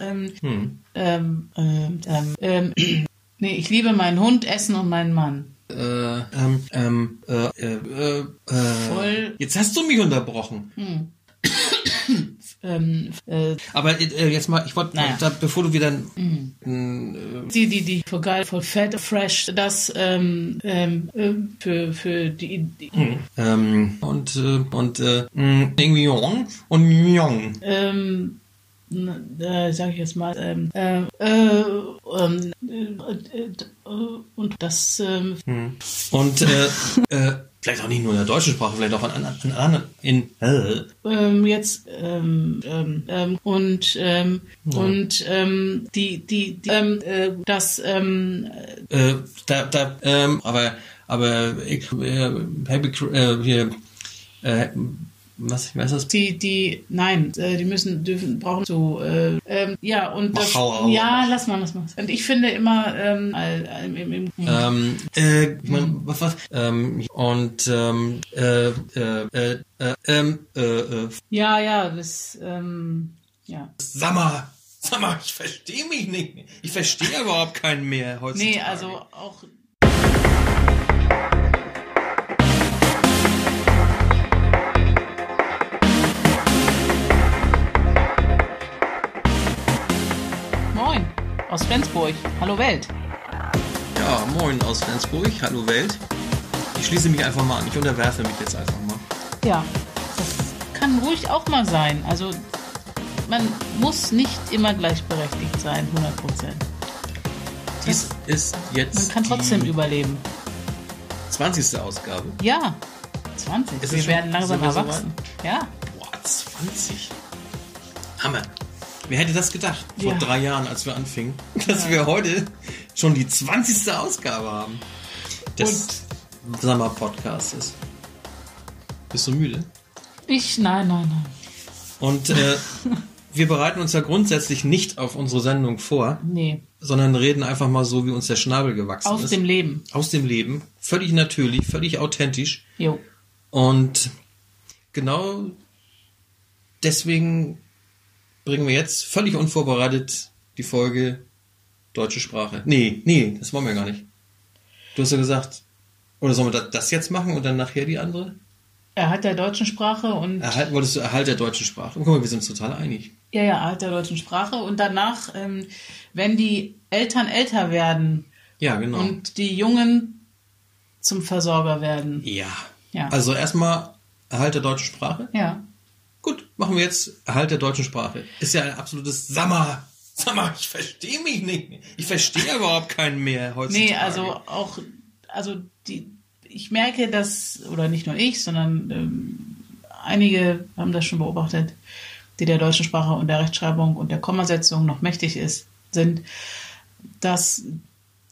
Ähm, ähm, ähm, ähm, ähm, nee, ich liebe meinen Hund, Essen und meinen Mann. Äh, ähm, ähm, äh, äh, äh, äh, Voll. Jetzt hast du mich unterbrochen. Ähm, äh, Aber äh, jetzt mal, ich wollte, Naja. da, bevor du wieder, die, die, die voll geil, voll fett, fresh, das ähm, ähm, äh, für, für die, die ähm, und, äh, und, äh, irgendwie Jong und Mjong. ähm, n- äh, sag ich jetzt mal, ähm, äh, äh, ähm, äh, äh, und das, ähm, Und, äh, äh, vielleicht auch nicht nur in der deutschen Sprache, vielleicht auch in anderen, in in, äh, ähm, jetzt ähm, ähm, ähm, und ähm, und ähm, die die, die ähm, äh, das ähm, äh, da, da, ähm, aber, aber, ich, äh, äh, hier, äh, was, ich weiß das? die die nein äh, die müssen dürfen brauchen so äh, ähm, ja und das, Mach, hau, hau. ja lass mal lass mal und ich finde immer ähm, äh, im, im, im, Ähm, äh, mein, was, was, ähm, und, ähm, äh, äh, äh, äh, ähm, äh, äh, ja ja das ähm, ja sag mal, sag mal, ich verstehe mich nicht. Ich verstehe überhaupt keinen mehr heutzutage. nee also auch aus Flensburg. Hallo Welt. Ja, moin aus Flensburg. Hallo Welt. Ich schließe mich einfach mal an. Ich unterwerfe mich jetzt einfach mal. Ja, das kann ruhig auch mal sein. Also man muss nicht immer gleichberechtigt sein, 100 Prozent. Dies ist jetzt Man kann trotzdem überleben. 20. Ausgabe. Ja, 20. Ist es wir werden langsam wir so erwachsen. Ja, Boah, 20. Hammer. Wer hätte das gedacht? Vor Ja. drei Jahren, als wir anfingen, dass wir heute schon die 20. Ausgabe haben des Sommer-Podcastes. Bist du müde? ich, nein, nein, nein. Und äh, wir bereiten uns ja grundsätzlich nicht auf unsere Sendung vor, Nee, sondern reden einfach mal so, wie uns der Schnabel gewachsen aus ist. dem Leben. aus dem Leben. Völlig natürlich, völlig authentisch. Jo. Und genau deswegen bringen wir jetzt völlig unvorbereitet die Folge deutsche Sprache. Nee, nee, das wollen wir gar nicht. Du hast ja gesagt, oder sollen wir da- das jetzt machen und dann nachher die andere? Erhalt der deutschen Sprache und Erhalt, wolltest du Erhalt der deutschen Sprache? Guck mal, wir sind uns total einig. ja, ja, Erhalt der deutschen Sprache und danach, ähm, wenn die Eltern älter werden Ja, genau. und die Jungen zum Versorger werden. ja. Ja. Also erstmal Erhalt der deutschen Sprache. Ja. Gut, machen wir jetzt Erhalt der deutschen Sprache. Ist ja ein absolutes Sammer. Sammer, ich verstehe mich nicht. Ich verstehe überhaupt keinen mehr heutzutage. Nee, also auch, also die, ich merke, dass, oder nicht nur ich, sondern ähm, einige haben das schon beobachtet, die der deutschen Sprache und der Rechtschreibung und der Kommasetzung noch mächtig ist, sind, dass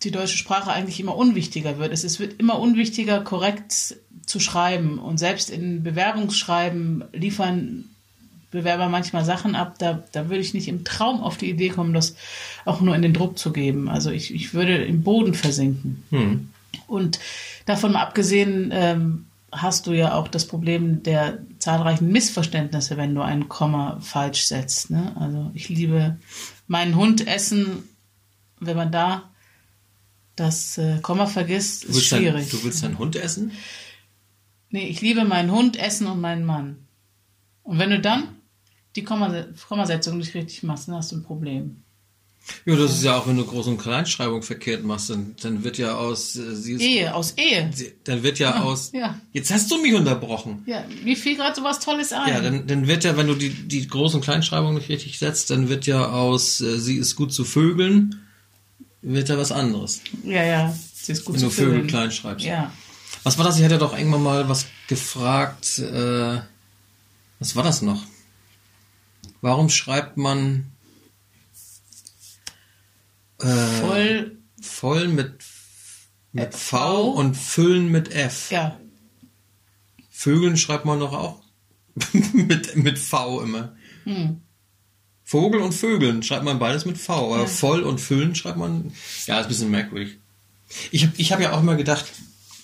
die deutsche Sprache eigentlich immer unwichtiger wird. Es wird immer unwichtiger, korrekt zu schreiben. Und selbst in Bewerbungsschreiben liefern Bewerber manchmal Sachen ab, da, da würde ich nicht im Traum auf die Idee kommen, das auch nur in den Druck zu geben. Also ich, ich würde im Boden versinken. Hm. Und davon mal abgesehen, ähm, hast du ja auch das Problem der zahlreichen Missverständnisse, wenn du ein Komma falsch setzt. Ne? Also ich liebe meinen Hund essen, wenn man da das äh, Komma vergisst, ist schwierig. dein, du willst deinen Hund essen? Nee, ich liebe meinen Hund, Essen und meinen Mann. Und wenn du dann die Kommase- Kommasetzung nicht richtig machst, dann hast du ein Problem. Ja, das ist ja auch, wenn du Groß- und Kleinschreibung verkehrt machst, dann, dann wird ja aus, äh, sie ist, Ehe, aus Ehe. sie, dann wird ja aus, ja. jetzt hast du mich unterbrochen. Ja, mir fiel gerade sowas Tolles ein. Ja, dann, dann wird ja, wenn du die, die Groß- und Kleinschreibung nicht richtig setzt, dann wird ja aus, äh, sie ist gut zu Vögeln, wird ja was anderes. ja, ja, sie ist gut wenn du Vögel vögeln. klein schreibst. Ja. Was war das? Ich hatte doch irgendwann mal was gefragt. Äh, was war das noch? Warum schreibt man äh, Voll, voll mit, mit V, V. und füllen mit F? ja, Vögeln schreibt man doch auch mit, mit V immer. hm. Vogel und Vögeln schreibt man beides mit V, aber Ja. voll und füllen schreibt man. Ja, ist ein bisschen merkwürdig. Ich habe ich hab ja auch immer gedacht,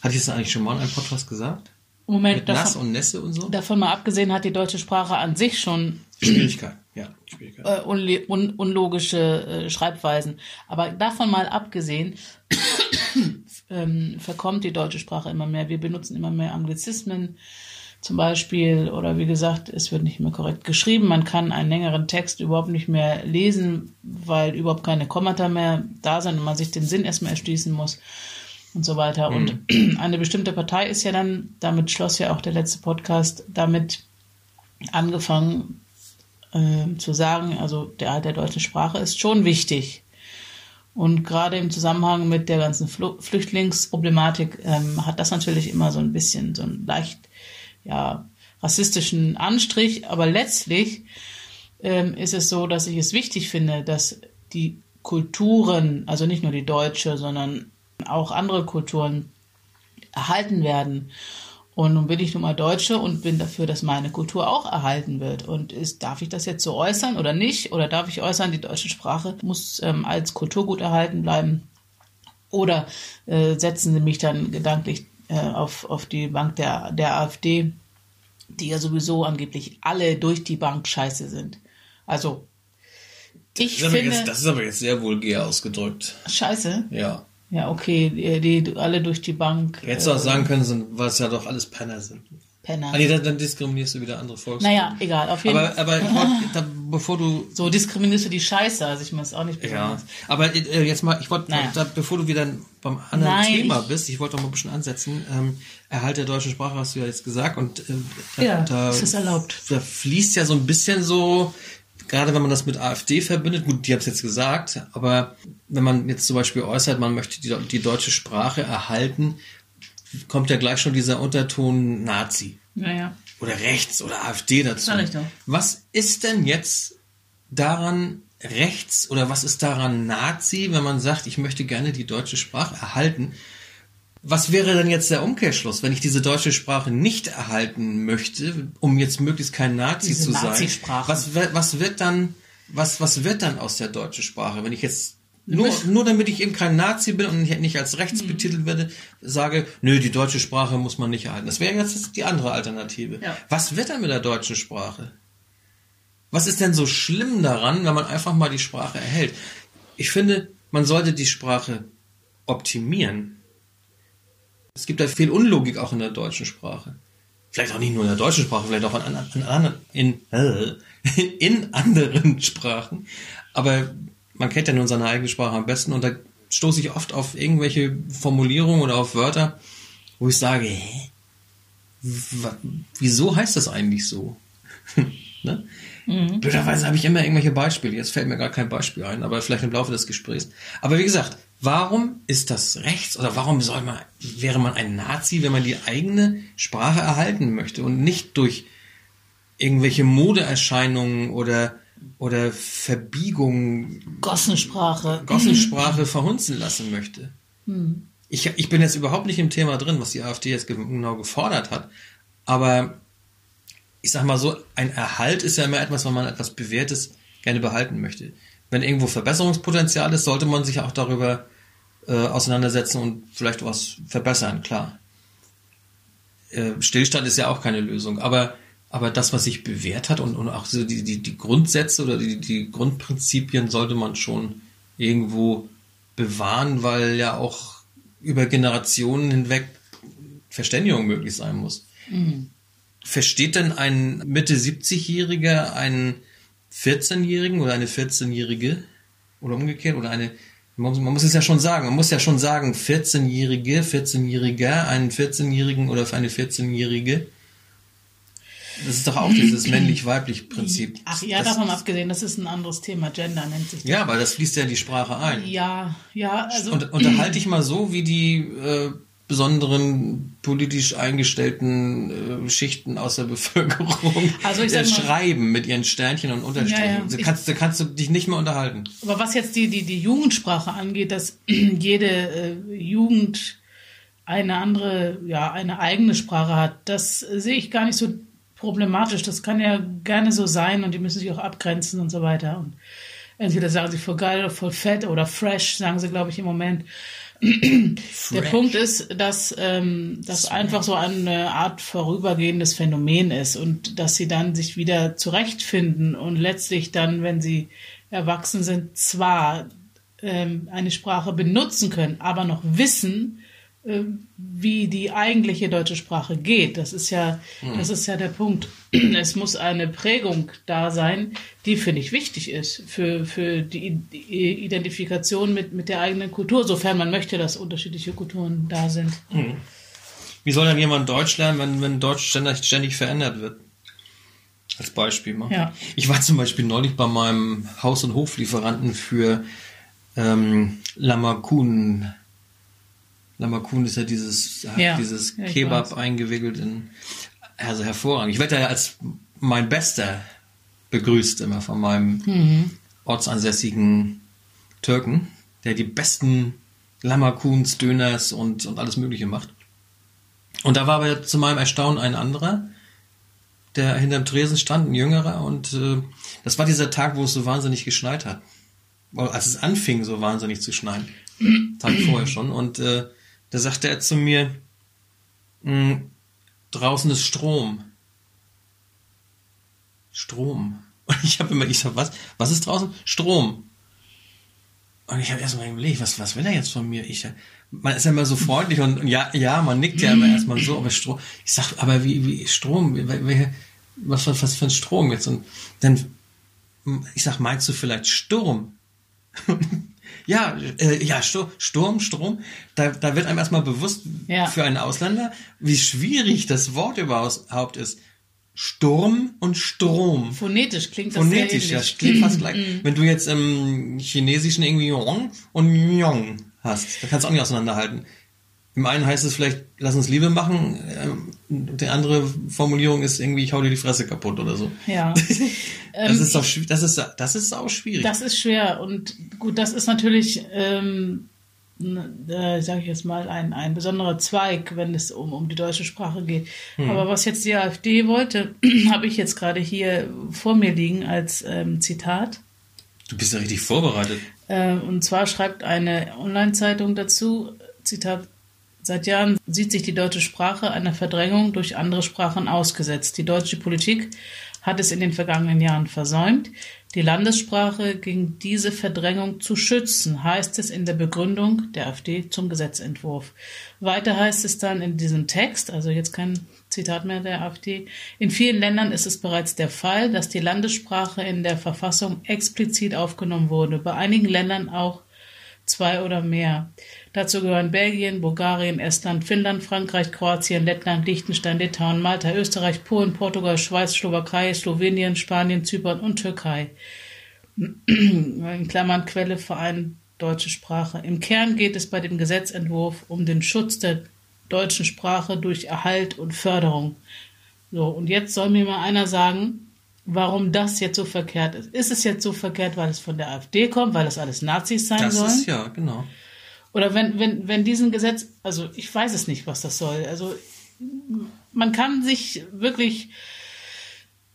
hatte ich das eigentlich schon mal in einem Podcast gesagt? Moment, Mit Nass davon, und Nässe und so? davon mal abgesehen hat die deutsche Sprache an sich schon Schwierigkeit. Ja, Schwierigkeiten. äh, unle- un unlogische äh, Schreibweisen. Aber davon mal abgesehen, ähm, verkommt die deutsche Sprache immer mehr. Wir benutzen immer mehr Anglizismen zum Beispiel oder wie gesagt, es wird nicht mehr korrekt geschrieben. Man kann einen längeren Text überhaupt nicht mehr lesen, weil überhaupt keine Kommata mehr da sind und man sich den Sinn erstmal erschließen muss und so weiter. Und eine bestimmte Partei ist ja dann, damit schloss ja auch der letzte Podcast, damit angefangen äh, zu sagen, also der Erhalt der deutschen Sprache ist schon wichtig. Und gerade im Zusammenhang mit der ganzen Flüchtlingsproblematik ähm, hat das natürlich immer so ein bisschen so einen leicht ja, rassistischen Anstrich. Aber letztlich ähm, ist es so, dass ich es wichtig finde, dass die Kulturen, also nicht nur die deutsche, sondern auch andere Kulturen erhalten werden. Und nun bin ich nun mal Deutsche und bin dafür, dass meine Kultur auch erhalten wird. Und ist, darf ich das jetzt so äußern oder nicht? Oder darf ich äußern, die deutsche Sprache muss ähm, als Kulturgut erhalten bleiben? Oder äh, setzen Sie mich dann gedanklich äh, auf, auf die Bank der, der AfD, die ja sowieso angeblich alle durch die Bank scheiße sind. Also, ich Das finde, jetzt, das ist aber jetzt sehr vulgär ausgedrückt. scheiße. Ja. Ja, okay, die, die alle durch die Bank. Hättest du auch sagen können, sind- es ja doch alles Penner sind. Penner. Ah, nee, dann, dann diskriminierst du wieder andere Volksgruppen. Naja, egal, auf jeden Aber, Fall. aber wollt, da, bevor du So diskriminierst du die Scheiße, also ich meine es auch nicht Ja, besonders. aber äh, jetzt mal, ich wollte, Naja. bevor du wieder beim anderen Nein, Thema ich- bist, ich wollte noch mal ein bisschen ansetzen. Ähm, Erhalt der deutschen Sprache hast du ja jetzt gesagt und äh, Ja, da, das ist erlaubt. da fließt ja so ein bisschen so, gerade wenn man das mit AfD verbindet, gut, die haben es jetzt gesagt, aber wenn man jetzt zum Beispiel äußert, man möchte die, die deutsche Sprache erhalten, kommt ja gleich schon dieser Unterton Nazi Naja. oder rechts oder AfD dazu. Was ist denn jetzt daran rechts oder was ist daran Nazi, wenn man sagt, ich möchte gerne die deutsche Sprache erhalten? Was wäre denn jetzt der Umkehrschluss, wenn ich diese deutsche Sprache nicht erhalten möchte, um jetzt möglichst kein Nazi Diese zu sein? Was, was wird dann, was, was wird dann aus der deutschen Sprache, wenn ich jetzt nur, nur damit ich eben kein Nazi bin und nicht, als rechts Mhm. betitelt werde, sage, nö, die deutsche Sprache muss man nicht erhalten. Das wäre jetzt die andere Alternative. Ja. Was wird dann mit der deutschen Sprache? Was ist denn so schlimm daran, wenn man einfach mal die Sprache erhält? Ich finde, man sollte die Sprache optimieren. Es gibt da viel Unlogik auch in der deutschen Sprache. Vielleicht auch nicht nur in der deutschen Sprache, vielleicht auch in, in, anderen- in, äh, in anderen Sprachen. Aber man kennt ja nun seine eigene Sprache am besten und da stoße ich oft auf irgendwelche Formulierungen oder auf Wörter, wo ich sage, hä? Wieso heißt das eigentlich so? ne? Blöderweise habe ich immer irgendwelche Beispiele. Jetzt fällt mir gar kein Beispiel ein, aber vielleicht im Laufe des Gesprächs. Aber wie gesagt, warum ist das rechts oder warum soll man, wäre man ein Nazi, wenn man die eigene Sprache erhalten möchte und nicht durch irgendwelche Modeerscheinungen oder, oder Verbiegungen Gossensprache. Gossensprache verhunzen lassen möchte. Ich, ich bin jetzt überhaupt nicht im Thema drin, was die AfD jetzt ge- genau gefordert hat. Aber ich sag mal so, ein Erhalt ist ja immer etwas, wenn man etwas Bewährtes gerne behalten möchte. Wenn irgendwo Verbesserungspotenzial ist, sollte man sich auch darüber äh, auseinandersetzen und vielleicht was verbessern, klar. Äh, Stillstand ist ja auch keine Lösung, aber, aber das, was sich bewährt hat und, und auch so die, die, die Grundsätze oder die, die Grundprinzipien sollte man schon irgendwo bewahren, weil ja auch über Generationen hinweg Verständigung möglich sein muss. Versteht denn ein Mitte 70-Jähriger einen 14-Jährigen oder eine 14-Jährige oder umgekehrt oder eine man muss, man muss es ja schon sagen, man muss ja schon sagen, 14-Jährige, 14-Jähriger, einen 14-Jährigen oder für eine 14-Jährige. Das ist doch auch dieses männlich-weiblich Prinzip. Ach ja, das, davon abgesehen, das ist ein anderes Thema. Gender nennt sich das. Ja, aber das fließt ja in die Sprache ein. Ja, ja, also. Und unterhalte dich mal so, wie die äh, besonderen politisch eingestellten äh, Schichten aus der Bevölkerung Also ich äh, mal- schreiben mit ihren Sternchen und Unterstrichen. Ja, ja. Da Ich- kannst, da kannst du dich nicht mehr unterhalten. Aber was jetzt die, die, die Jugendsprache angeht, dass jede äh, Jugend eine andere, ja, eine eigene Sprache hat, das sehe ich gar nicht so problematisch. Das kann ja gerne so sein und die müssen sich auch abgrenzen und so weiter. Und entweder sagen sie voll geil oder voll fett oder fresh, sagen sie, glaube ich, im Moment. der Punkt ist, dass ähm, das einfach so eine Art vorübergehendes Phänomen ist und dass sie dann sich wieder zurechtfinden und letztlich dann, wenn sie erwachsen sind, zwar ähm, eine Sprache benutzen können, aber noch wissen, wie die eigentliche deutsche Sprache geht. Das ist ja, hm. das ist ja der Punkt. Es muss eine Prägung da sein, die finde ich wichtig ist für, für die Identifikation mit, mit der eigenen Kultur, sofern man möchte, dass unterschiedliche Kulturen da sind. Hm. Wie soll dann jemand Deutsch lernen, wenn, wenn Deutsch ständig, ständig verändert wird? Als Beispiel mal. Ja. Ich war zum Beispiel neulich bei meinem Haus- und Hoflieferanten für ähm, Lamakun Lamakun ist ja dieses, ja, dieses ja, Kebab eingewickelt in, also hervorragend. Ich werde ja als mein Bester begrüßt immer von meinem mhm. ortsansässigen Türken, der die besten Lamakuns, Döners und, und alles Mögliche macht. Und da war aber zu meinem Erstaunen ein anderer, der hinterm Tresen stand, ein jüngerer, und äh, das war dieser Tag, wo es so wahnsinnig geschneit hat. Als es anfing, so wahnsinnig zu schneien. Tag vorher schon. Und äh, da sagte er zu mir, hm, draußen ist Strom. Strom. Und ich habe immer, ich sag, was, was ist draußen? Strom. Und ich habe erstmal überlegt, was, was will er jetzt von mir? Ich, man ist ja immer so freundlich und, und ja, ja, man nickt ja immer erstmal so, aber Strom. Ich sag, aber wie, wie Strom? Wie, was, was, was für ein Strom jetzt? Und dann, ich sag, meinst du vielleicht Sturm? Ja, äh, ja, Sturm, Strom, da, da wird einem erstmal bewusst ja. für einen Ausländer, wie schwierig das Wort überhaupt ist. Sturm und Strom. Phonetisch klingt das Phonetisch, ja, klingt fast gleich. Mm. Wenn du jetzt im Chinesischen irgendwie Yong und Yong hast, da kannst du auch nicht auseinanderhalten. Im einen heißt es vielleicht, lass uns Liebe machen. Ähm, die andere Formulierung ist irgendwie, ich hau dir die Fresse kaputt oder so. Ja. das ist doch, das ist, das ist auch schwierig. Das ist schwer und gut, das ist natürlich, ähm, äh, sage ich jetzt mal, ein, ein besonderer Zweig, wenn es um, um die deutsche Sprache geht. Hm. Aber was jetzt die AfD wollte, habe ich jetzt gerade hier vor mir liegen als ähm, Zitat. Du bist ja richtig vorbereitet. Äh, und zwar schreibt eine Online-Zeitung dazu, Zitat, Seit Jahren sieht sich die deutsche Sprache einer Verdrängung durch andere Sprachen ausgesetzt. Die deutsche Politik hat es in den vergangenen Jahren versäumt, die Landessprache gegen diese Verdrängung zu schützen, heißt es in der Begründung der AfD zum Gesetzentwurf. Weiter heißt es dann in diesem Text, also jetzt kein Zitat mehr der AfD, in vielen Ländern ist es bereits der Fall, dass die Landessprache in der Verfassung explizit aufgenommen wurde, bei einigen Ländern auch zwei oder mehr. Dazu gehören Belgien, Bulgarien, Estland, Finnland, Frankreich, Kroatien, Lettland, Liechtenstein, Litauen, Malta, Österreich, Polen, Portugal, Schweiz, Slowakei, Slowenien, Spanien, Zypern und Türkei. In Klammern Quelle Verein Deutsche Sprache. Im Kern geht es bei dem Gesetzentwurf um den Schutz der deutschen Sprache durch Erhalt und Förderung. So, und jetzt soll mir mal einer sagen, warum das jetzt so verkehrt ist. Ist es jetzt so verkehrt, weil es von der AfD kommt, weil es alles Nazis sein das sollen? Das ist ja, genau. Oder wenn, wenn, wenn diesen Gesetz, also ich weiß es nicht, was das soll. Also man kann sich wirklich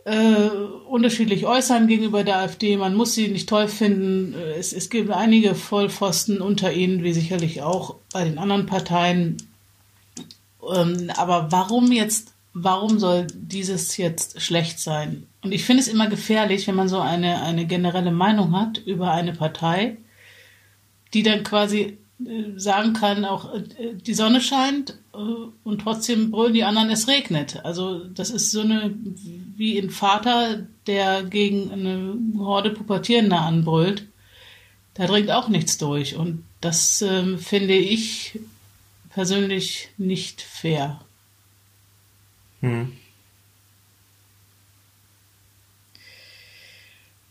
äh, unterschiedlich äußern gegenüber der AfD. Man muss sie nicht toll finden. Es, es gibt einige Vollpfosten unter ihnen, wie sicherlich auch bei den anderen Parteien. Ähm, aber warum jetzt, warum soll dieses jetzt schlecht sein? Und ich finde es immer gefährlich, wenn man so eine, eine generelle Meinung hat über eine Partei, die dann quasi sagen kann, auch äh, die Sonne scheint äh, und trotzdem brüllen die anderen, es regnet. Also das ist so eine, wie ein Vater, der gegen eine Horde Pubertierender anbrüllt. Da dringt auch nichts durch. Und das äh, finde ich persönlich nicht fair. Hm.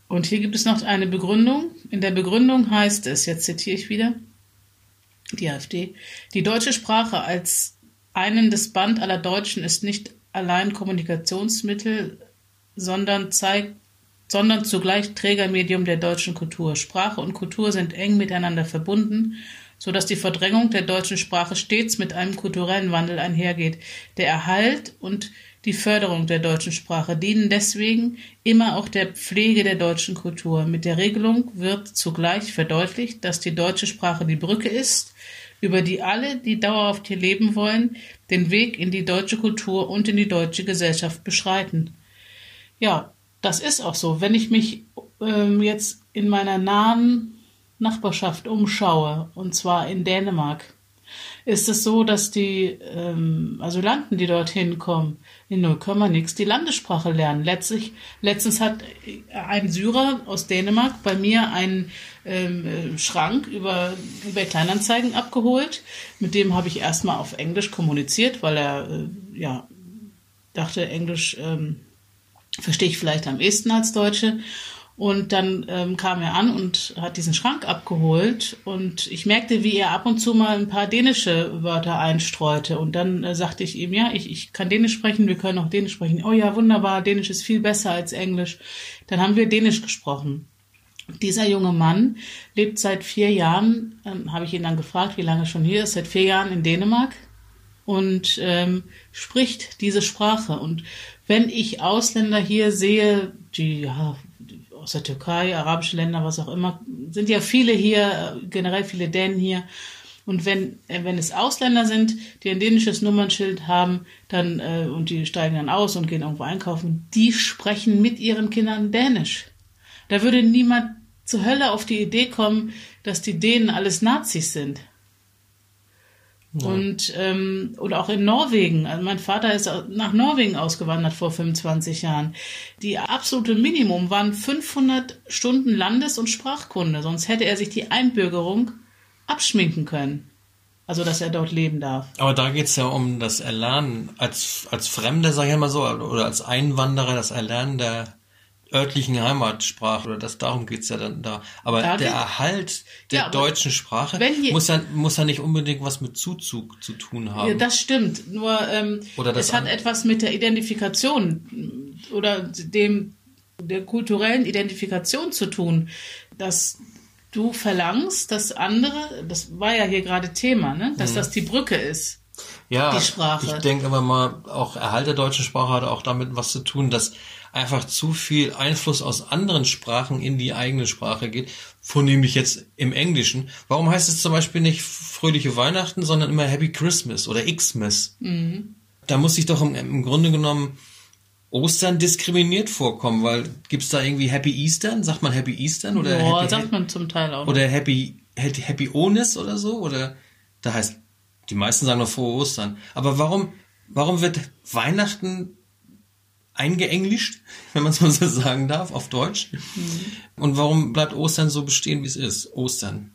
Und hier gibt es noch eine Begründung. In der Begründung heißt es, jetzt zitiere ich wieder, die AfD. Die deutsche Sprache als einendes Band aller Deutschen ist nicht allein Kommunikationsmittel, sondern zeigt sondern zugleich Trägermedium der deutschen Kultur. Sprache und Kultur sind eng miteinander verbunden, so dass die Verdrängung der deutschen Sprache stets mit einem kulturellen Wandel einhergeht. Der Erhalt und die Förderung der deutschen Sprache, dienen deswegen immer auch der Pflege der deutschen Kultur. Mit der Regelung wird zugleich verdeutlicht, dass die deutsche Sprache die Brücke ist, über die alle, die dauerhaft hier leben wollen, den Weg in die deutsche Kultur und in die deutsche Gesellschaft beschreiten. Ja, das ist auch so. Wenn ich mich ähm, jetzt in meiner nahen Nachbarschaft umschaue, und zwar in Dänemark, ist es so, dass die ähm, Asylanten, die dorthin kommen, in 0, nix die Landessprache lernen. Letztlich, letztens hat ein Syrer aus Dänemark bei mir einen ähm, äh, Schrank über eBay Kleinanzeigen abgeholt. Mit dem habe ich erstmal auf Englisch kommuniziert, weil er äh, ja dachte, Englisch ähm, verstehe ich vielleicht am ehesten als Deutsche. Und dann ähm, kam er an und hat diesen Schrank abgeholt und ich merkte, wie er ab und zu mal ein paar dänische Wörter einstreute. Und dann äh, sagte ich ihm, ja, ich, ich kann Dänisch sprechen, wir können auch Dänisch sprechen. Oh ja, wunderbar, Dänisch ist viel besser als Englisch. Dann haben wir Dänisch gesprochen. Dieser junge Mann lebt seit vier Jahren, ähm, habe ich ihn dann gefragt, wie lange schon hier ist, seit vier Jahren in Dänemark und ähm, spricht diese Sprache. Und wenn ich Ausländer hier sehe, die ja aus der Türkei, arabische Länder, was auch immer, sind ja viele hier, generell viele Dänen hier. Und wenn, äh, wenn es Ausländer sind, die ein dänisches Nummernschild haben, dann, äh, und die steigen dann aus und gehen irgendwo einkaufen, die sprechen mit ihren Kindern Dänisch. Da würde niemand zur Hölle auf die Idee kommen, dass die Dänen alles Nazis sind. Und ähm, oder auch in Norwegen. Also mein Vater ist nach Norwegen ausgewandert vor 25 Jahren. Die absolute Minimum waren 500 Stunden Landes- und Sprachkunde. Sonst hätte er sich die Einbürgerung abschminken können. Also, dass er dort leben darf. Aber da geht's ja um das Erlernen als, als Fremder, sag ich mal so, oder als Einwanderer, das Erlernen der örtlichen Heimatsprache oder das darum geht's ja dann da. Aber da der Erhalt der ja, deutschen Sprache muss ja muss ja nicht unbedingt was mit Zuzug zu tun haben. Ja, das stimmt. Nur ähm, oder das es hat etwas mit der Identifikation oder dem der kulturellen Identifikation zu tun, dass du verlangst, dass andere, das war ja hier gerade Thema, ne, dass mhm. das die Brücke ist. Ja, die Sprache. ich denke aber mal, auch Erhalt der deutschen Sprache hat auch damit was zu tun, dass einfach zu viel Einfluss aus anderen Sprachen in die eigene Sprache geht, vornehmlich jetzt im Englischen. Warum heißt es zum Beispiel nicht fröhliche Weihnachten, sondern immer Happy Christmas oder Xmas? Mhm. Da muss ich doch im, im, Grunde genommen Ostern diskriminiert vorkommen, weil gibt's da irgendwie Happy Eastern? Sagt man Happy Eastern oder Boah, Happy, sagt man zum Teil auch. Oder Happy Happy, Happy Onis oder so oder da heißt die meisten sagen noch frohe Ostern. Aber warum warum wird Weihnachten eingeenglischt, wenn man es mal so sagen darf, auf Deutsch. Mhm. Und warum bleibt Ostern so bestehen, wie es ist? Ostern.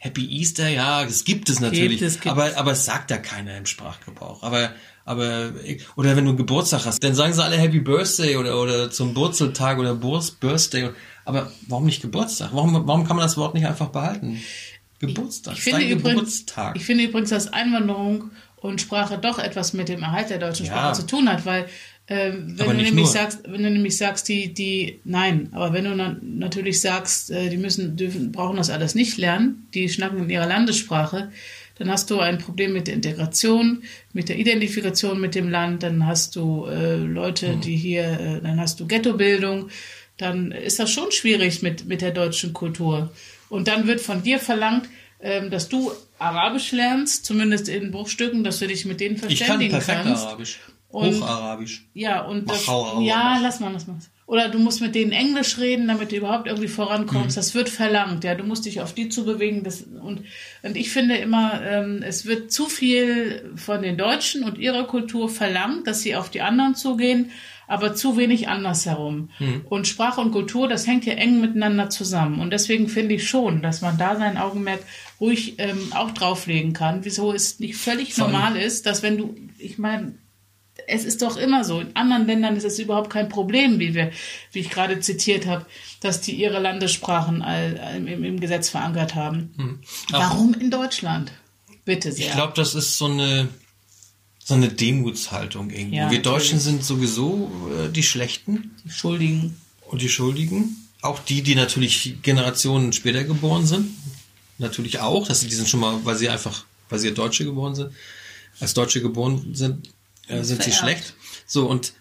Happy Easter, ja, es gibt es natürlich, gibt es, gibt aber, aber es sagt ja keiner im Sprachgebrauch. Aber, aber, oder wenn du Geburtstag hast, dann sagen sie alle Happy Birthday oder, oder zum Wurzeltag oder Birthday. Aber warum nicht Geburtstag? Warum, warum kann man das Wort nicht einfach behalten? Geburtstag. Ich, ich finde, übrigens, ich finde übrigens, dass Einwanderung und Sprache doch etwas mit dem Erhalt der deutschen Sprache ja. zu tun hat, weil ähm, wenn du nämlich nur. sagst, wenn du nämlich sagst, die, die, nein, aber wenn du na, natürlich sagst, äh, die müssen, dürfen, brauchen das alles nicht lernen, die schnacken in ihrer Landessprache, dann hast du ein Problem mit der Integration, mit der Identifikation mit dem Land, dann hast du äh, Leute, hm. die hier, äh, dann hast du Ghettobildung, dann ist das schon schwierig mit, mit der deutschen Kultur. Und dann wird von dir verlangt, ähm, dass du Arabisch lernst, zumindest in Bruchstücken, dass du dich mit denen verständigen kannst. Ich kann perfekt kannst. Arabisch. Und, Hocharabisch. Ja, und das, ja, lass mal, lass mal. Oder du musst mit denen Englisch reden, damit du überhaupt irgendwie vorankommst. Mhm. Das wird verlangt, ja. Du musst dich auf die zubewegen. Das, und, und ich finde immer, ähm, es wird zu viel von den Deutschen und ihrer Kultur verlangt, dass sie auf die anderen zugehen, aber zu wenig andersherum. Mhm. Und Sprache und Kultur, das hängt ja eng miteinander zusammen. Und deswegen finde ich schon, dass man da sein Augenmerk ruhig ähm, auch drauflegen kann. Wieso es nicht völlig Voll. normal ist, dass wenn du, ich meine, es ist doch immer so. In anderen Ländern ist es überhaupt kein Problem, wie wir, wie ich gerade zitiert habe, dass die ihre Landessprachen all, im, im, Gesetz verankert haben. Hm. Warum in Deutschland? Bitte sehr. Ich glaube, das ist so eine so eine Demutshaltung irgendwie. Ja, wir Deutschen sind sowieso äh, die Schlechten. Die Schuldigen. Und die Schuldigen. Auch die, die natürlich Generationen später geboren sind. Natürlich auch. Das, die sind schon mal, weil sie einfach, weil sie Deutsche geboren sind, als Deutsche geboren sind, äh, sind sie Vererbt. schlecht. So, und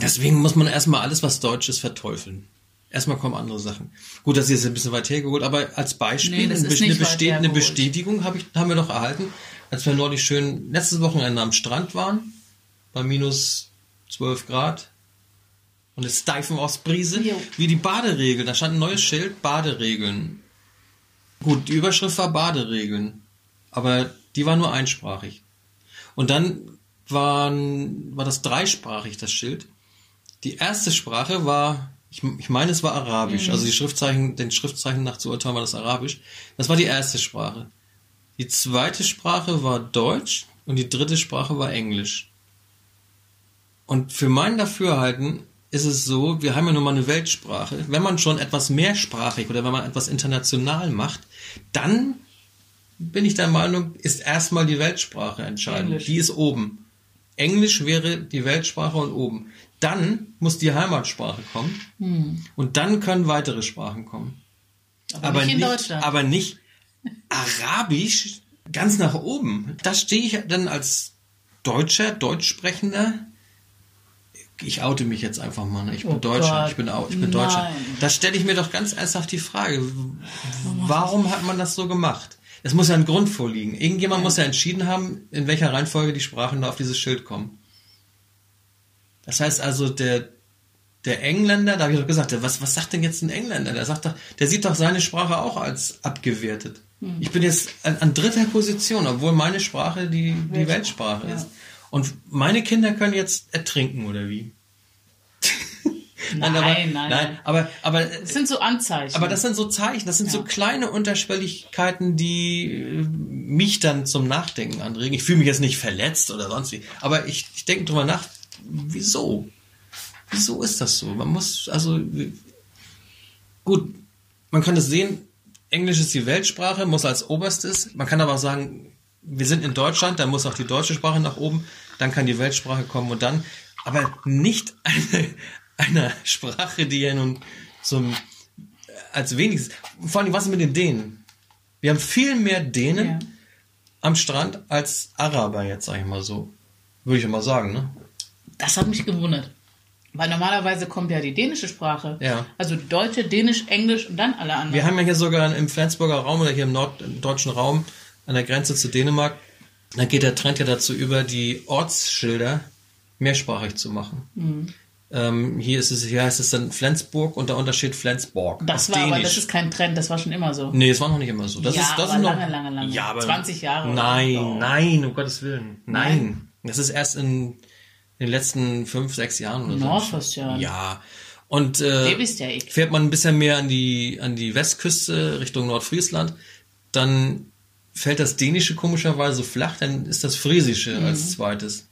deswegen muss man erstmal alles, was Deutsch ist, verteufeln. Erstmal kommen andere Sachen. Gut, das ist jetzt ein bisschen weit hergeholt, aber als Beispiel, Nee, eine, eine. Bestätigung hab ich, haben wir doch erhalten, als wir neulich schön letztes Wochenende am Strand waren, bei minus 12 Grad und eine steifen Ostbrise, Jo. wie die Baderegeln. Da stand ein neues Schild, Baderegeln. Gut, die Überschrift war Baderegeln, aber die war nur einsprachig. Und dann waren, war das dreisprachig, das Schild. Die erste Sprache war, ich, ich meine, es war Arabisch. Also die Schriftzeichen, den Schriftzeichen nach zu urteilen war das Arabisch. Das war die erste Sprache. Die zweite Sprache war Deutsch und die dritte Sprache war Englisch. Und für mein Dafürhalten ist es so, wir haben ja nun mal eine Weltsprache. Wenn man schon etwas mehrsprachig oder wenn man etwas international macht, dann bin ich der Meinung, ist erstmal die Weltsprache entscheidend. Englisch. Die ist oben. Englisch wäre die Weltsprache und oben. Dann muss die Heimatsprache kommen und dann können weitere Sprachen kommen. Aber, nicht in Deutschland. aber nicht Arabisch ganz nach oben. Da stehe ich dann als Deutscher, Deutschsprechender. Ich oute mich jetzt einfach mal. ne? Ich bin Oh Deutscher. Gott, Ich bin, ich bin Deutscher. nein. Da stelle ich mir doch ganz ernsthaft die Frage, warum hat man das so gemacht? Es muss ja ein Grund vorliegen. Irgendjemand muss ja entschieden haben, in welcher Reihenfolge die Sprachen da auf dieses Schild kommen. Das heißt also, der, der Engländer, da habe ich doch gesagt, was, was sagt denn jetzt ein Engländer? Der sagt doch, der sieht doch seine Sprache auch als abgewertet. Hm. Ich bin jetzt an, an dritter Position, obwohl meine Sprache die, die Weltsprache Ja. ist. Und meine Kinder können jetzt ertrinken, oder wie? Nein, aber, nein, nein. nein. Aber, aber, Das sind so Anzeichen. aber das sind so Zeichen, das sind so Ja. kleine Unterschwelligkeiten, die äh, mich dann zum Nachdenken anregen. Ich fühle mich jetzt nicht verletzt oder sonst wie, aber ich, ich denke drüber nach, wieso? Wieso ist das so? Man muss, also, gut, man kann es sehen, Englisch ist die Weltsprache, muss als oberstes. Man kann aber auch sagen, wir sind in Deutschland, dann muss auch die deutsche Sprache nach oben, dann kann die Weltsprache kommen und dann, aber nicht eine, eine Sprache, die ja nun zum, als wenigstes, vor allem was ist mit den Dänen? Wir haben viel mehr Dänen Ja. am Strand als Araber jetzt, sag ich mal so. Würde ich mal sagen, ne? Das hat mich gewundert. Weil normalerweise kommt ja die dänische Sprache. Ja. Also Deutsche, Dänisch, Englisch und dann alle anderen. Wir haben ja hier sogar im Flensburger Raum oder hier im norddeutschen Raum an der Grenze zu Dänemark, da geht der Trend ja dazu über, die Ortsschilder mehrsprachig zu machen. Mhm. Ähm, hier ist es, hier heißt es dann Flensburg und darunter steht Flensborg. das war aber, Dänisch. das ist kein Trend, das war schon immer so. Nee, es war noch nicht immer so. Das Ja, ist, das aber ist noch, lange, lange, lange. Ja, aber 20 Jahre Nein, nein, um Gottes Willen. Nein. Nein. Das ist erst in den letzten fünf, sechs Jahren oder so. Nordwestjahren. Ja. Und äh, ja fährt man ein bisschen mehr an die, an die Westküste Richtung Nordfriesland, dann fällt das Dänische komischerweise flach, dann ist das Friesische Mhm. als zweites.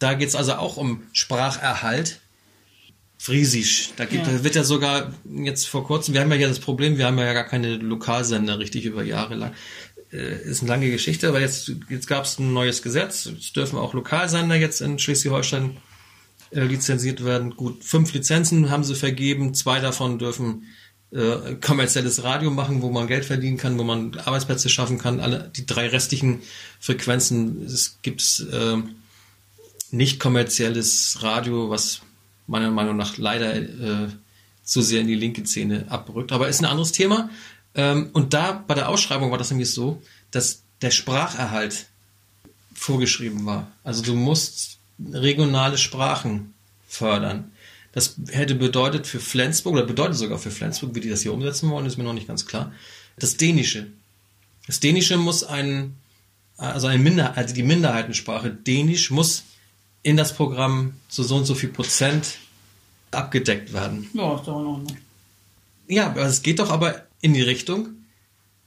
Da geht's also auch um Spracherhalt. Friesisch. Da, gibt, Ja. da wird ja sogar jetzt vor kurzem, wir haben ja hier das Problem, wir haben ja gar keine Lokalsender richtig über Jahre lang. Äh, ist eine lange Geschichte, aber jetzt, jetzt gab es ein neues Gesetz. Es dürfen auch Lokalsender jetzt in Schleswig-Holstein äh, lizenziert werden. Gut, fünf Lizenzen haben sie vergeben. Zwei davon dürfen äh, kommerzielles Radio machen, wo man Geld verdienen kann, wo man Arbeitsplätze schaffen kann. Alle die drei restlichen Frequenzen es gibt äh, nicht kommerzielles Radio, was meiner Meinung nach leider äh, zu sehr in die linke Szene abrückt. Aber ist ein anderes Thema. Ähm, und da bei der Ausschreibung war das nämlich so, dass der Spracherhalt vorgeschrieben war. Also du musst regionale Sprachen fördern. Das hätte bedeutet für Flensburg, oder bedeutet sogar für Flensburg, wie die das hier umsetzen wollen, ist mir noch nicht ganz klar. Das Dänische. Das Dänische muss ein, also eine Minder, also die Minderheitensprache Dänisch muss in das Programm zu so und so viel Prozent abgedeckt werden. Ja, ist doch Ordnung. Ja, aber es geht doch aber in die Richtung,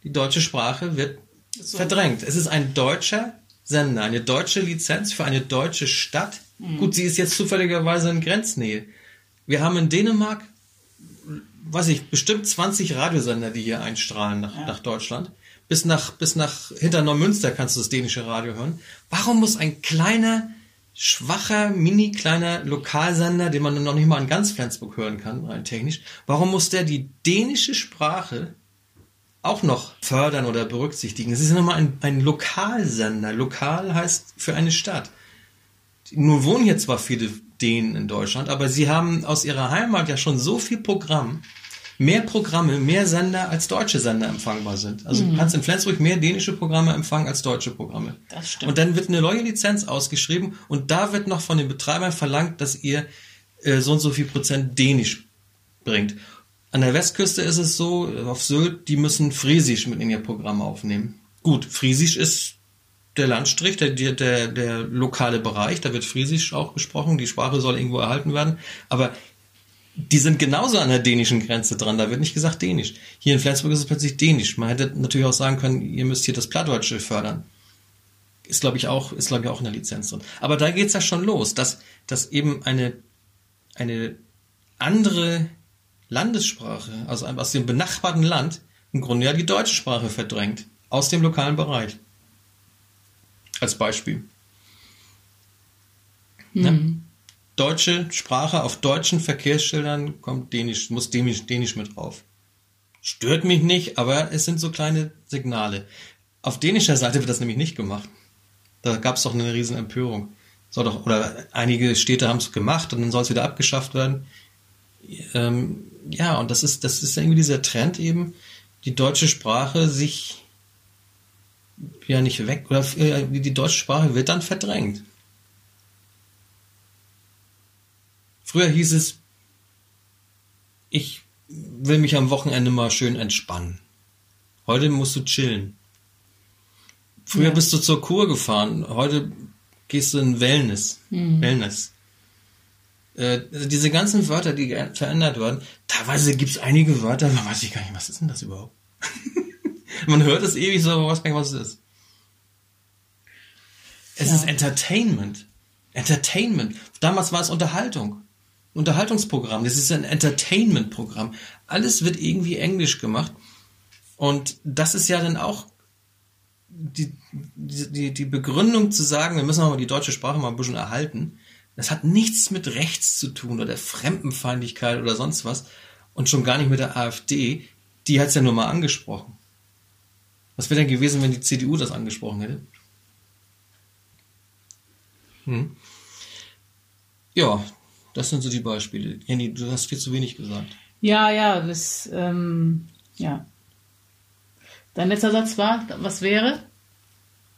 die deutsche Sprache wird So. verdrängt. Es ist ein deutscher Sender, eine deutsche Lizenz für eine deutsche Stadt. Mhm. Gut, sie ist jetzt zufälligerweise in Grenznähe. Wir haben in Dänemark, weiß ich, bestimmt 20 Radiosender, die hier einstrahlen nach, Ja. nach Deutschland. Bis nach, bis nach hinter Neumünster kannst du das dänische Radio hören. Warum muss ein kleiner, schwacher, mini kleiner Lokalsender, den man noch nicht mal in ganz Flensburg hören kann, rein technisch, warum muss der die dänische Sprache auch noch fördern oder berücksichtigen? Es ist ja nochmal ein, ein Lokalsender. Lokal heißt für eine Stadt. Nur wohnen hier zwar viele Dänen in Deutschland, aber sie haben aus ihrer Heimat ja schon so viel Programm, mehr Programme, mehr Sender als deutsche Sender empfangbar sind. Also du kannst in Flensburg mehr dänische Programme empfangen als deutsche Programme. Das stimmt. Und dann wird eine neue Lizenz ausgeschrieben und da wird noch von den Betreibern verlangt, dass ihr äh, so und so viel Prozent Dänisch bringt. An der Westküste ist es so, auf Sylt, die müssen Friesisch mit in ihr Programm aufnehmen. Gut, Friesisch ist der Landstrich, der, der, der, der lokale Bereich, da wird Friesisch auch gesprochen, die Sprache soll irgendwo erhalten werden, aber die sind genauso an der dänischen Grenze dran, da wird nicht gesagt Dänisch. Hier in Flensburg ist es plötzlich Dänisch. Man hätte natürlich auch sagen können, ihr müsst hier das Plattdeutsche fördern. Ist, glaube ich, auch, ist, glaube ich, auch in der Lizenz drin. Aber da geht's ja schon los, dass, dass eben eine, eine andere Landessprache, also aus dem benachbarten Land, im Grunde ja die deutsche Sprache verdrängt. Aus dem lokalen Bereich. Als Beispiel. Ne? Deutsche Sprache auf deutschen Verkehrsschildern kommt Dänisch, muss Dänisch, Dänisch mit drauf. Stört mich nicht, aber es sind so kleine Signale. Auf dänischer Seite wird das nämlich nicht gemacht. Da gab es doch eine riesen Empörung. Soll doch, oder einige Städte haben es gemacht und dann soll es wieder abgeschafft werden. Ähm, ja, und das ist, das ist irgendwie dieser Trend eben, die deutsche Sprache sich ja nicht weg, oder äh, die deutsche Sprache wird dann verdrängt. Früher hieß es, ich will mich am Wochenende mal schön entspannen. Heute musst du chillen. Früher Ja. bist du zur Kur gefahren, heute gehst du in Wellness. Wellness. Äh, also diese ganzen Wörter, die verändert werden, teilweise gibt es einige Wörter, da weiß ich gar nicht, was ist denn das überhaupt? Man hört es ewig so, aber weiß gar nicht, was es ist. Es Ja. ist Entertainment. Entertainment. Damals war es Unterhaltung. Unterhaltungsprogramm. Das ist ein Entertainment-Programm. Alles wird irgendwie Englisch gemacht. Und das ist ja dann auch die, die, die- Begründung zu sagen, wir müssen aber die deutsche Sprache mal ein bisschen erhalten. Das hat nichts mit Rechts zu tun oder Fremdenfeindlichkeit oder sonst was. Und schon gar nicht mit der AfD. Die hat es ja nur mal angesprochen. Was wäre denn gewesen, wenn die CDU das angesprochen hätte? Hm. Ja, das sind so die Beispiele. Jenny, du hast viel zu wenig gesagt. Ja, ja, das, ähm, ja. Dein letzter Satz war, was wäre,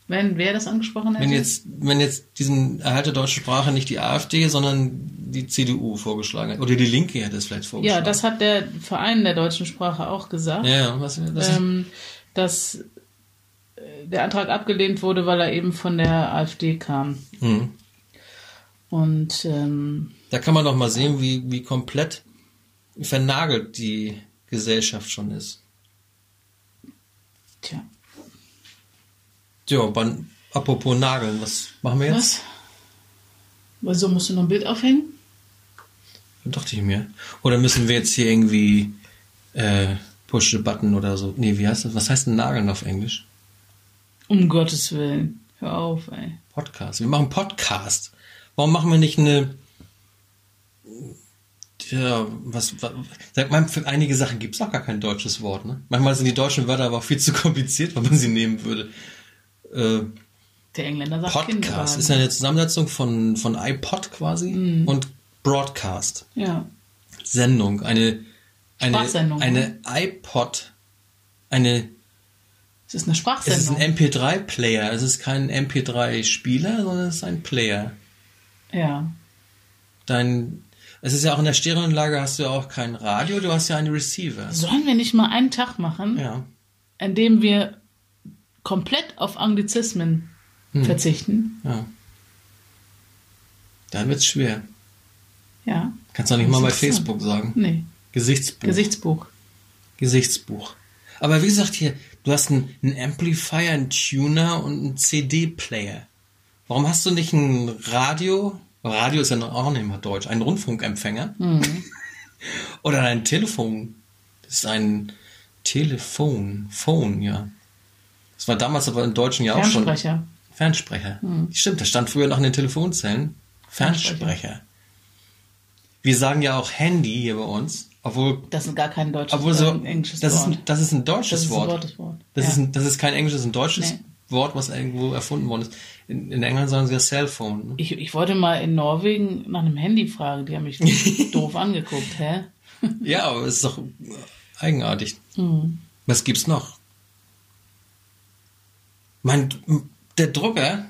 wenn wer das angesprochen hätte? Wenn jetzt, wenn jetzt diesen Erhalt der deutschen Sprache nicht die AfD, sondern die CDU vorgeschlagen hat. Oder die Linke hätte es vielleicht ja, vorgeschlagen. das hat der Verein der deutschen Sprache auch gesagt, Ja, ja, was, das ähm, dass äh, der Antrag abgelehnt wurde, weil er eben von der AfD kam. hm. Und ähm, Da kann man doch mal sehen, wie, wie komplett vernagelt die Gesellschaft schon ist. tja, Ja, aber apropos Nageln, was machen wir jetzt? was? Wieso musst du noch ein Bild aufhängen? Dachte ich mir. Oder müssen wir jetzt hier irgendwie äh, Push the Button oder so? Nee, wie heißt das? Was heißt denn Nageln auf Englisch? Um Gottes Willen. Hör auf, ey. Podcast. Wir machen Podcast. Warum machen wir nicht eine. Ja, was, was sag mal, für einige Sachen gibt es auch gar kein deutsches Wort, ne? Manchmal sind die deutschen Wörter aber auch viel zu kompliziert, wenn man sie nehmen würde. Äh, Der Engländer sagt Podcast Kinderwagen. ist ja eine Zusammensetzung von, von iPod quasi Mhm. und Broadcast. Ja. Sendung, eine, eine, Sprachsendung, eine iPod, eine, Es ist eine es ist Sprachsendung. ein MP3-Player, es ist kein MP3-Spieler, sondern es ist ein Player. Ja. Dein, es ist ja auch in der Stereoanlage hast du ja auch kein Radio, du hast ja einen Receiver. Sollen wir nicht mal einen Tag machen, Ja. an dem wir komplett auf Anglizismen Hm. verzichten? Ja. Dann wird's schwer. Ja. Kannst du auch nicht mal bei. Facebook sagen. Nee. Gesichtsbuch. Gesichtsbuch. Gesichtsbuch. Aber wie gesagt hier, du hast einen, einen Amplifier, einen Tuner und einen CD-Player. Warum hast du nicht ein Radio? Radio ist ja auch nicht mal deutsch. Einen Rundfunkempfänger? Oder ein Telefon? Das ist ein Telefon. Phone, ja. Das war damals aber im Deutschen ja auch schon. Fernsprecher. Fernsprecher. Stimmt, das stand früher noch in den Telefonzellen. Fernsprecher. Fernsprecher. Wir sagen ja auch Handy hier bei uns, obwohl, Das ist gar kein deutsches obwohl so, äh, englisches das ist, Wort. ein, das ist ein deutsches das ist Wort. ein deutsches Wort. Das, ja. ist ein, das ist kein englisches, ein deutsches. Nee. Wort, was irgendwo erfunden worden ist. In, in England sagen sie ja Cellphone. Ne? Ich, ich wollte mal in Norwegen nach einem Handy fragen. Die haben mich doof angeguckt, hä? ja, aber es ist doch eigenartig. Mhm. Was gibt's noch? Mein, der Drucker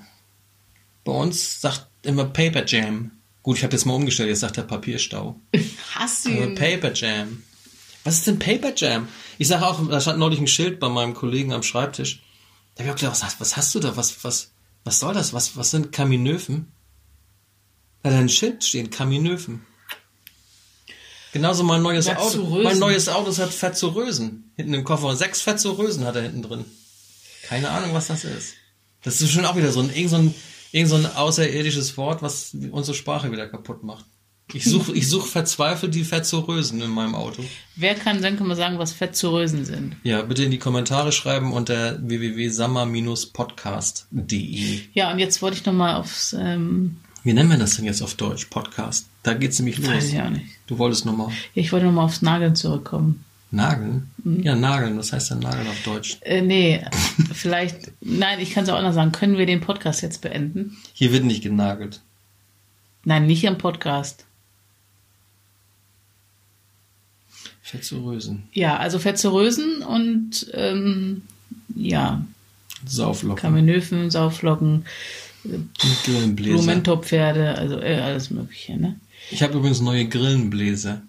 bei uns sagt immer Paper Jam. Gut, ich habe jetzt mal umgestellt, jetzt sagt er Papierstau. Hast du ihn? Paper Jam. Was ist denn Paper Jam? Ich sage auch, da stand neulich ein Schild bei meinem Kollegen am Schreibtisch. Da habe ich auch gedacht, was, was hast du da? Was, was, was soll das? Was, was sind Kaminöfen? Da hat ein Schild stehen, Kaminöfen. Genauso mein neues Auto. Mein neues Auto hat Fettsurösen. Hinten im Koffer. Sechs Fettsurösen hat er hinten drin. Keine Ahnung, was das ist. Das ist schon auch wieder so ein, irgend so ein, irgend so ein außerirdisches Wort, was unsere Sprache wieder kaputt macht. Ich suche ich such verzweifelt die Fettsurösen in meinem Auto. Wer kann dann kann man sagen, was Fettsurösen sind? Ja, bitte in die Kommentare schreiben unter www.sammer-podcast.de. Ja, und jetzt wollte ich nochmal aufs... Ähm Wie nennen wir das denn jetzt auf Deutsch? Podcast. Da geht's nämlich los. Weiß ich auch nicht. Du wolltest nochmal. Ich wollte nochmal aufs Nageln zurückkommen. Nageln? Mhm. Ja, Nageln. Was heißt denn Nageln auf Deutsch? Äh, nee, vielleicht. Nein, ich kann es auch anders sagen. Können wir den Podcast jetzt beenden? Hier wird nicht genagelt. Nein, nicht im Podcast. Fettsurösen. Ja, also Fettsurösen und ähm, ja. Sauflocken. Kaminöfen, Sauflocken, Blumentopfpferde, also äh, alles Mögliche, ne? Ich habe übrigens neue Grillenbläser.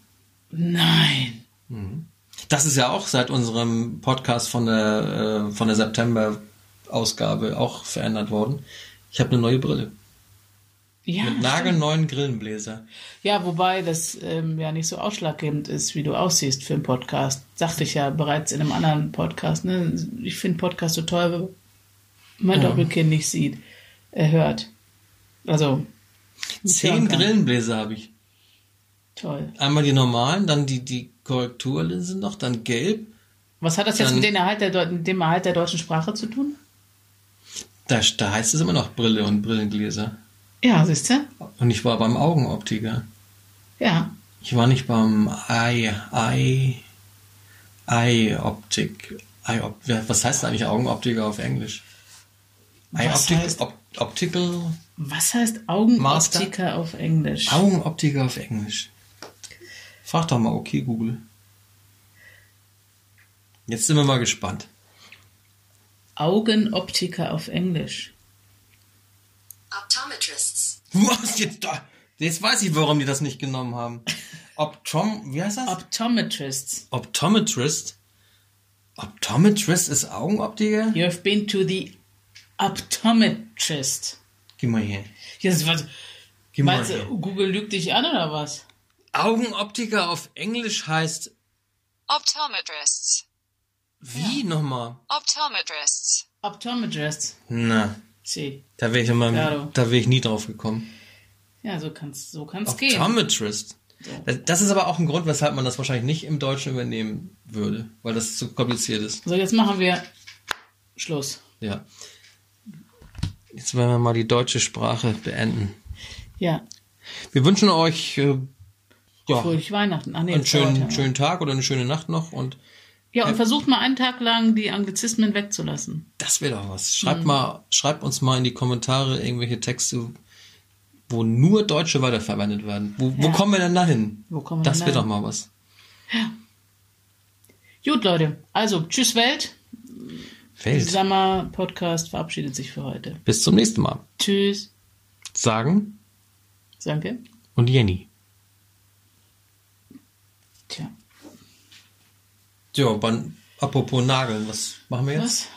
Nein. Mhm. Das ist ja auch seit unserem Podcast von der, äh, von der September-Ausgabe auch verändert worden. Ich habe eine neue Brille. Ja, Mit nagelneuen Grillenbläser. Ja, wobei das ähm, ja nicht so ausschlaggebend ist, wie du aussiehst für einen Podcast. Sagte ich ja bereits in einem anderen Podcast. Ne? Ich finde Podcast so toll, wenn man ja. Doppelkind nicht sieht, er hört. Also. Zehn Grillenbläser habe ich. Toll. Einmal die normalen, dann die, die Korrekturlinsen noch, dann gelb. Was hat das jetzt mit, den Erhalt der, dem Erhalt der deutschen Sprache zu tun? Da, da heißt es immer noch Brille und Brillengläser. Ja, siehst du? Und ich war beim Augenoptiker. Ja. Ich war nicht beim Eye, Eye, Eye Optik. Eye Op was heißt eigentlich Augenoptiker auf Englisch? Eye was Optik, heißt, Op Optical. Was heißt Augenoptiker Master? auf Englisch? Augenoptiker auf Englisch. Frag doch mal, okay, Google. Jetzt sind wir mal gespannt. Augenoptiker auf Englisch. Optometrists. Was jetzt da? Jetzt weiß ich, warum die das nicht genommen haben. Optom, wie heißt das? Optometrists. Optometrist? Optometrist ist Augenoptiker? You have been to the optometrist. Geh mal her. Jetzt, was, Geh mal meinst her. du, Google lügt dich an oder was? Augenoptiker auf Englisch heißt Optometrists. Wie ja. nochmal? Optometrists. Optometrists. Na. See. Da wäre ich, claro. da wär ich nie drauf gekommen. Ja, so kann es so kann's gehen. Optometrist. So. Das ist aber auch ein Grund, weshalb man das wahrscheinlich nicht im Deutschen übernehmen würde, weil das zu kompliziert ist. So, jetzt machen wir Schluss. Ja. Jetzt werden wir mal die deutsche Sprache beenden. Ja. Wir wünschen euch äh, ja, Fröhlich Weihnachten. Ach, nee, einen schönen, ja. schönen Tag oder eine schöne Nacht noch und ja, und versucht mal einen Tag lang die Anglizismen wegzulassen. Das wäre doch was. Schreibt mhm. mal, schreibt uns mal in die Kommentare irgendwelche Texte, wo nur Deutsche weiterverwendet werden. Wo, ja. wo kommen wir denn dahin? Wo kommen wir das wäre doch mal was. Ja. Gut, Leute. Also, tschüss Welt. Welt. Sommer Podcast verabschiedet sich für heute. Bis zum nächsten Mal. Tschüss. Sagen. Danke. Und Jenny. Tja. Ja, apropos Nageln, was machen wir jetzt?